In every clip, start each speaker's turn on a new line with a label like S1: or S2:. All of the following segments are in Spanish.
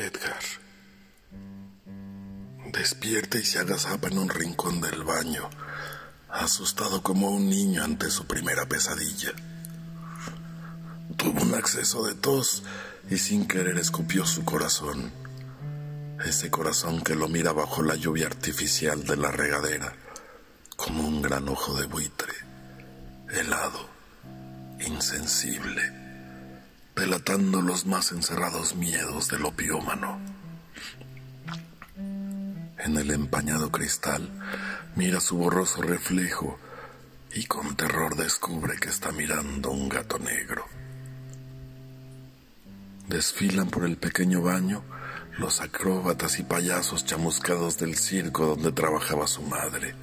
S1: Edgar. Despierta y se agazapa en un rincón del baño, asustado como un niño ante su primera pesadilla. Tuvo un acceso de tos y sin querer escupió su corazón. Ese corazón que lo mira bajo la lluvia artificial de la regadera, como un gran ojo de buitre, helado, insensible delatando los más encerrados miedos del opiómano. En el empañado cristal mira su borroso reflejo y con terror descubre que está mirando un gato negro. Desfilan por el pequeño baño los acróbatas y payasos chamuscados del circo donde trabajaba su madre.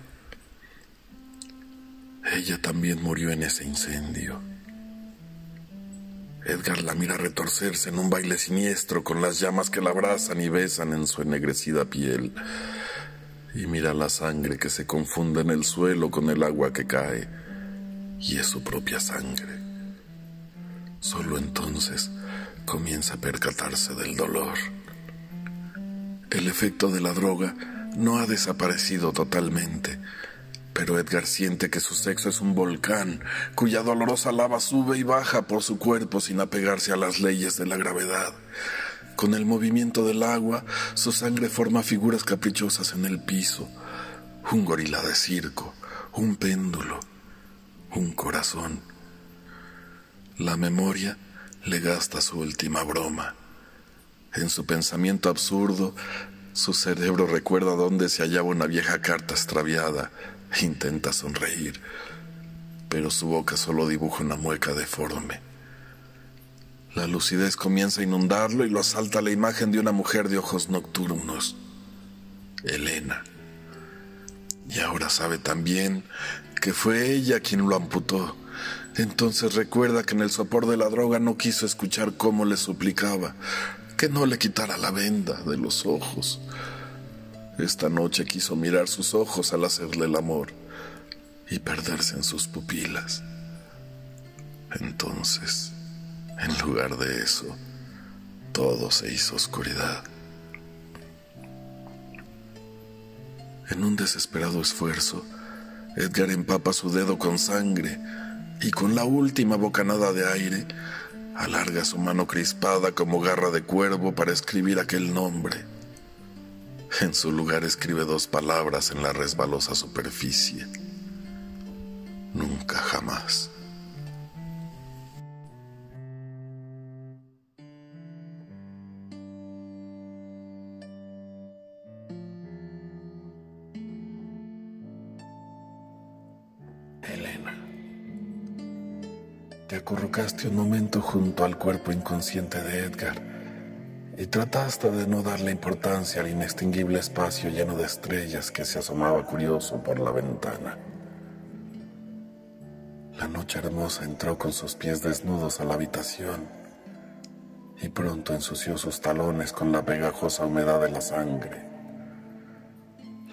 S1: Ella también murió en ese incendio. Edgar la mira retorcerse en un baile siniestro con las llamas que la abrazan y besan en su ennegrecida piel. Y mira la sangre que se confunde en el suelo con el agua que cae. Y es su propia sangre. Solo entonces comienza a percatarse del dolor. El efecto de la droga no ha desaparecido totalmente pero Edgar siente que su sexo es un volcán cuya dolorosa lava sube y baja por su cuerpo sin apegarse a las leyes de la gravedad. Con el movimiento del agua, su sangre forma figuras caprichosas en el piso. Un gorila de circo, un péndulo, un corazón. La memoria le gasta su última broma. En su pensamiento absurdo, su cerebro recuerda dónde se hallaba una vieja carta extraviada Intenta sonreír, pero su boca solo dibuja una mueca deforme. La lucidez comienza a inundarlo y lo asalta la imagen de una mujer de ojos nocturnos, Elena. Y ahora sabe también que fue ella quien lo amputó. Entonces recuerda que en el sopor de la droga no quiso escuchar cómo le suplicaba que no le quitara la venda de los ojos. Esta noche quiso mirar sus ojos al hacerle el amor y perderse en sus pupilas. Entonces, en lugar de eso, todo se hizo oscuridad. En un desesperado esfuerzo, Edgar empapa su dedo con sangre y con la última bocanada de aire, alarga su mano crispada como garra de cuervo para escribir aquel nombre en su lugar escribe dos palabras en la resbalosa superficie. Nunca jamás. Elena. Te acurrucaste un momento junto al cuerpo inconsciente de Edgar y trataste de no darle importancia al inextinguible espacio lleno de estrellas que se asomaba curioso por la ventana. La noche hermosa entró con sus pies desnudos a la habitación y pronto ensució sus talones con la pegajosa humedad de la sangre,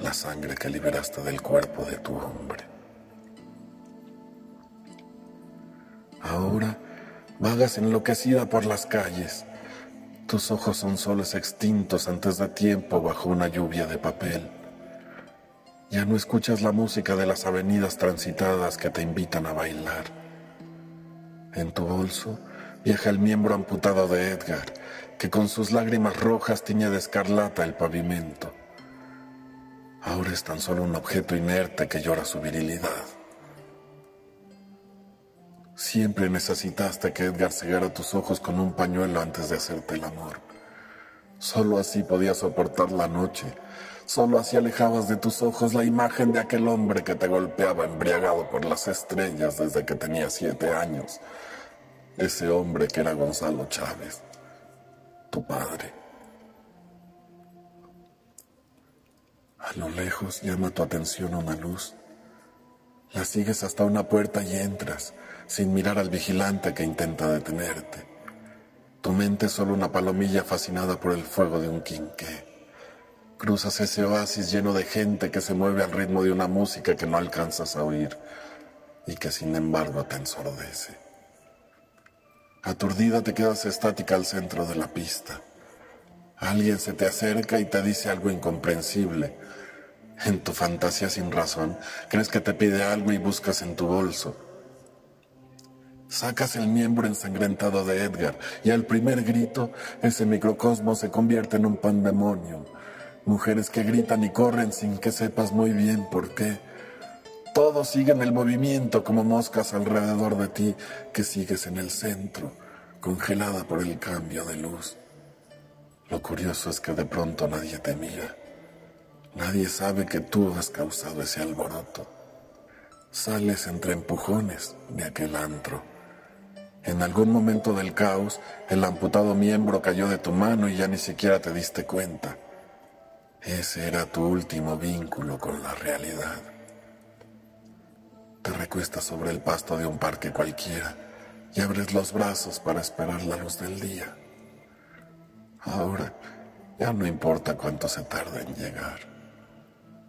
S1: la sangre que liberaste del cuerpo de tu hombre. Ahora vagas enloquecida por las calles, tus ojos son soles extintos antes de tiempo bajo una lluvia de papel. Ya no escuchas la música de las avenidas transitadas que te invitan a bailar. En tu bolso viaja el miembro amputado de Edgar, que con sus lágrimas rojas tiñe de escarlata el pavimento. Ahora es tan solo un objeto inerte que llora su virilidad. Siempre necesitaste que Edgar cegara tus ojos con un pañuelo antes de hacerte el amor. Solo así podías soportar la noche. Solo así alejabas de tus ojos la imagen de aquel hombre que te golpeaba embriagado por las estrellas desde que tenía siete años. Ese hombre que era Gonzalo Chávez, tu padre. A lo lejos llama tu atención una luz. La sigues hasta una puerta y entras sin mirar al vigilante que intenta detenerte. Tu mente es solo una palomilla fascinada por el fuego de un quinqué. Cruzas ese oasis lleno de gente que se mueve al ritmo de una música que no alcanzas a oír y que sin embargo te ensordece. Aturdida te quedas estática al centro de la pista. Alguien se te acerca y te dice algo incomprensible. En tu fantasía sin razón, crees que te pide algo y buscas en tu bolso. Sacas el miembro ensangrentado de Edgar y al primer grito ese microcosmo se convierte en un pandemonium. Mujeres que gritan y corren sin que sepas muy bien por qué. Todos siguen el movimiento como moscas alrededor de ti que sigues en el centro, congelada por el cambio de luz. Lo curioso es que de pronto nadie te mira. Nadie sabe que tú has causado ese alboroto. Sales entre empujones de aquel antro. En algún momento del caos, el amputado miembro cayó de tu mano y ya ni siquiera te diste cuenta. Ese era tu último vínculo con la realidad. Te recuestas sobre el pasto de un parque cualquiera y abres los brazos para esperar la luz del día. Ahora ya no importa cuánto se tarda en llegar.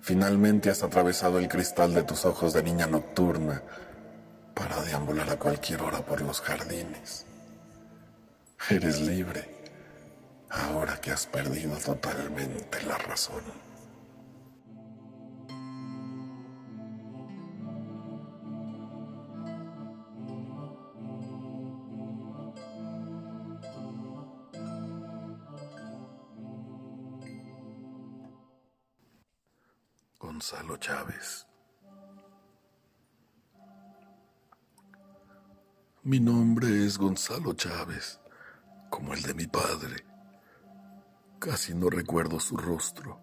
S1: Finalmente has atravesado el cristal de tus ojos de niña nocturna para deambular a cualquier hora por los jardines. Eres libre ahora que has perdido totalmente la razón. Gonzalo Chávez. Mi nombre es Gonzalo Chávez, como el de mi padre. Casi no recuerdo su rostro,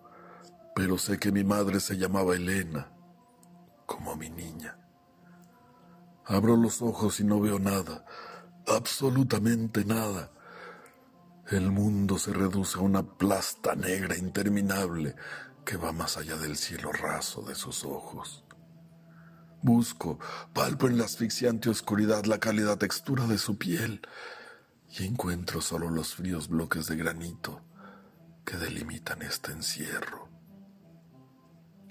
S1: pero sé que mi madre se llamaba Elena, como mi niña. Abro los ojos y no veo nada, absolutamente nada. El mundo se reduce a una plasta negra interminable que va más allá del cielo raso de sus ojos. Busco, palpo en la asfixiante oscuridad la cálida textura de su piel y encuentro solo los fríos bloques de granito que delimitan este encierro.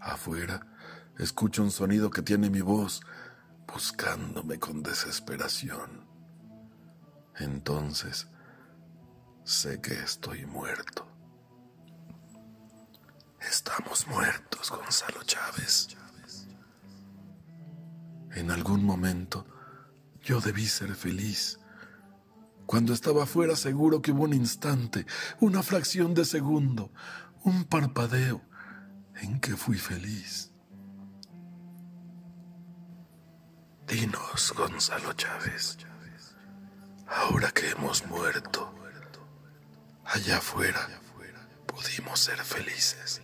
S1: Afuera escucho un sonido que tiene mi voz buscándome con desesperación. Entonces sé que estoy muerto. Estamos muertos, Gonzalo Chávez. En algún momento yo debí ser feliz cuando estaba afuera seguro que hubo un instante, una fracción de segundo, un parpadeo en que fui feliz. Dinos, Gonzalo Chávez, ahora que hemos muerto, allá afuera pudimos ser felices.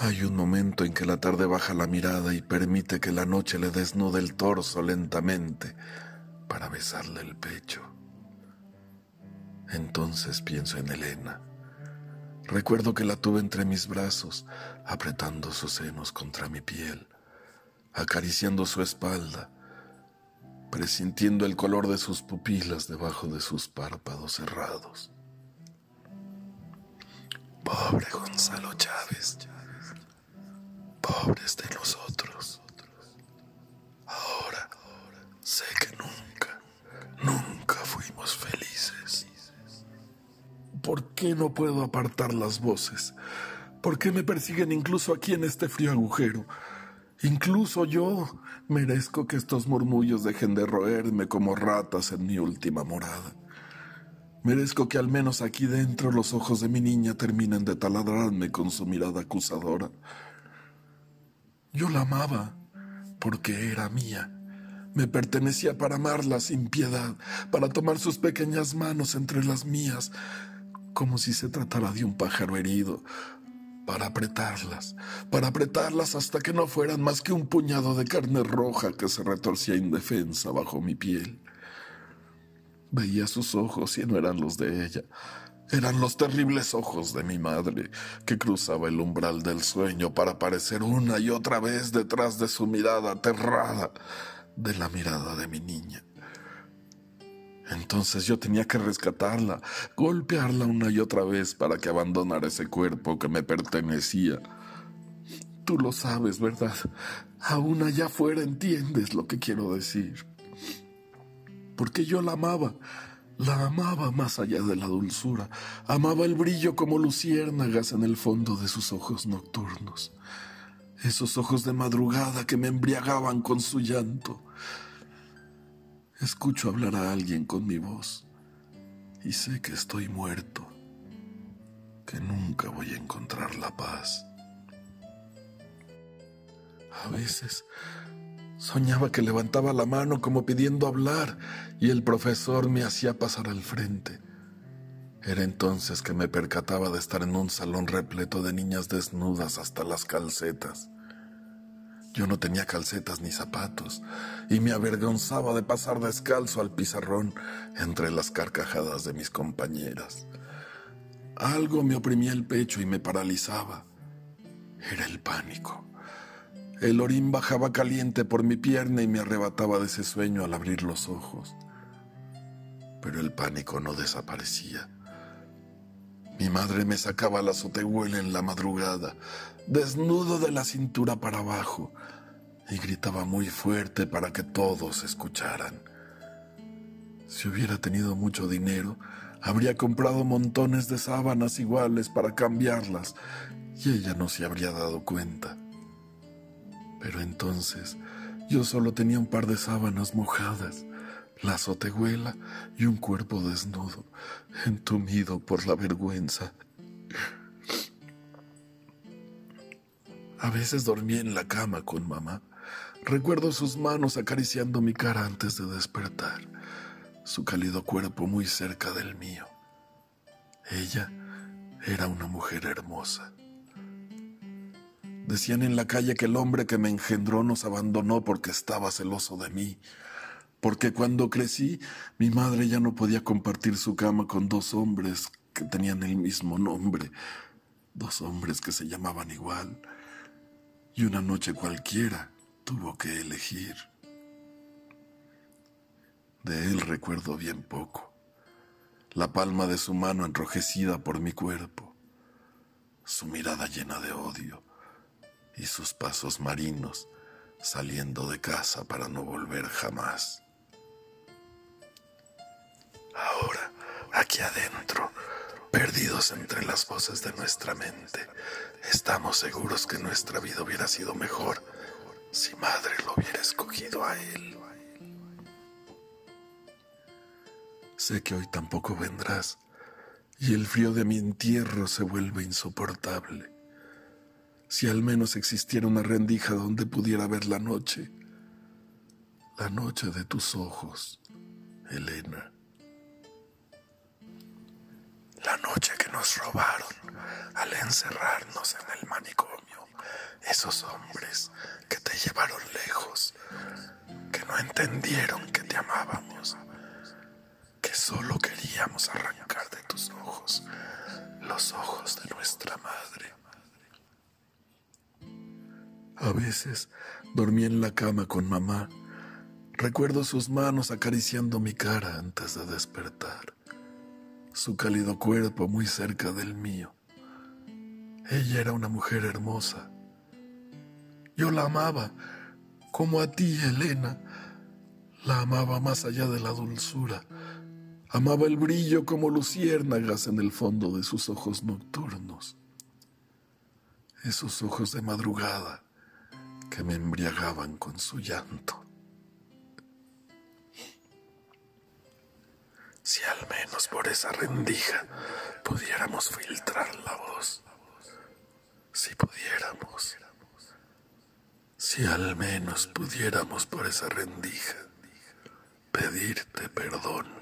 S1: Hay un momento en que la tarde baja la mirada y permite que la noche le desnude el torso lentamente para besarle el pecho. Entonces pienso en Elena. Recuerdo que la tuve entre mis brazos, apretando sus senos contra mi piel, acariciando su espalda, presintiendo el color de sus pupilas debajo de sus párpados cerrados. Pobre Gonzalo Chávez pobres de nosotros. Ahora sé que nunca, nunca fuimos felices. ¿Por qué no puedo apartar las voces? ¿Por qué me persiguen incluso aquí en este frío agujero? Incluso yo merezco que estos murmullos dejen de roerme como ratas en mi última morada. Merezco que al menos aquí dentro los ojos de mi niña terminen de taladrarme con su mirada acusadora. Yo la amaba porque era mía. Me pertenecía para amarla sin piedad, para tomar sus pequeñas manos entre las mías, como si se tratara de un pájaro herido, para apretarlas, para apretarlas hasta que no fueran más que un puñado de carne roja que se retorcía indefensa bajo mi piel. Veía sus ojos y no eran los de ella, eran los terribles ojos de mi madre, que cruzaba el umbral del sueño para aparecer una y otra vez detrás de su mirada aterrada, de la mirada de mi niña. Entonces yo tenía que rescatarla, golpearla una y otra vez para que abandonara ese cuerpo que me pertenecía. Tú lo sabes, ¿verdad? Aún allá afuera entiendes lo que quiero decir. Porque yo la amaba, La amaba más allá de la dulzura, amaba el brillo como luciérnagas en el fondo de sus ojos nocturnos, esos ojos de madrugada que me embriagaban con su llanto. Escucho hablar a alguien con mi voz y sé que estoy muerto, que nunca voy a encontrar la paz. A veces soñaba que levantaba la mano como pidiendo hablar y el profesor me hacía pasar al frente. Era entonces que me percataba de estar en un salón repleto de niñas desnudas hasta las calcetas. Yo no tenía calcetas ni zapatos y me avergonzaba de pasar descalzo al pizarrón entre las carcajadas de mis compañeras. Algo me oprimía el pecho y me paralizaba. Era el pánico. El orín bajaba caliente por mi pierna y me arrebataba de ese sueño al abrir los ojos. Pero el pánico no desaparecía. Mi madre me sacaba la azotehuela en la madrugada, desnudo de la cintura para abajo, y gritaba muy fuerte para que todos escucharan. Si hubiera tenido mucho dinero, habría comprado montones de sábanas iguales para cambiarlas, y ella no se habría dado cuenta. Pero entonces yo solo tenía un par de sábanas mojadas, la azotehuela y un cuerpo desnudo, entumido por la vergüenza. A veces dormía en la cama con mamá. Recuerdo sus manos acariciando mi cara antes de despertar, su cálido cuerpo muy cerca del mío. Ella era una mujer hermosa. Decían en la calle que el hombre que me engendró nos abandonó porque estaba celoso de mí, porque cuando crecí mi madre ya no podía compartir su cama con dos hombres que tenían el mismo nombre, dos hombres que se llamaban igual, y una noche cualquiera tuvo que elegir. De él recuerdo bien poco, la palma de su mano enrojecida por mi cuerpo, su mirada llena de odio y sus pasos marinos saliendo de casa para no volver jamás. Ahora, aquí adentro, perdidos entre las voces de nuestra mente, estamos seguros que nuestra vida hubiera sido mejor si madre lo hubiera escogido a él. Sé que hoy tampoco vendrás y el frío de mi entierro se vuelve insoportable si al menos existiera una rendija donde pudiera ver la noche, la noche de tus ojos, Elena. La noche que nos robaron al encerrarnos en el manicomio, esos hombres que te llevaron lejos, que no entendieron que te amábamos, que solo queríamos arrancar de tus ojos los ojos de nuestra madre. A veces dormí en la cama con mamá. Recuerdo sus manos acariciando mi cara antes de despertar, su cálido cuerpo muy cerca del mío. Ella era una mujer hermosa. Yo la amaba, como a ti, Elena. La amaba más allá de la dulzura. Amaba el brillo como luciérnagas en el fondo de sus ojos nocturnos. Esos ojos de madrugada que me embriagaban con su llanto. Si al menos por esa rendija pudiéramos filtrar la voz, si pudiéramos, si al menos pudiéramos por esa rendija pedirte perdón.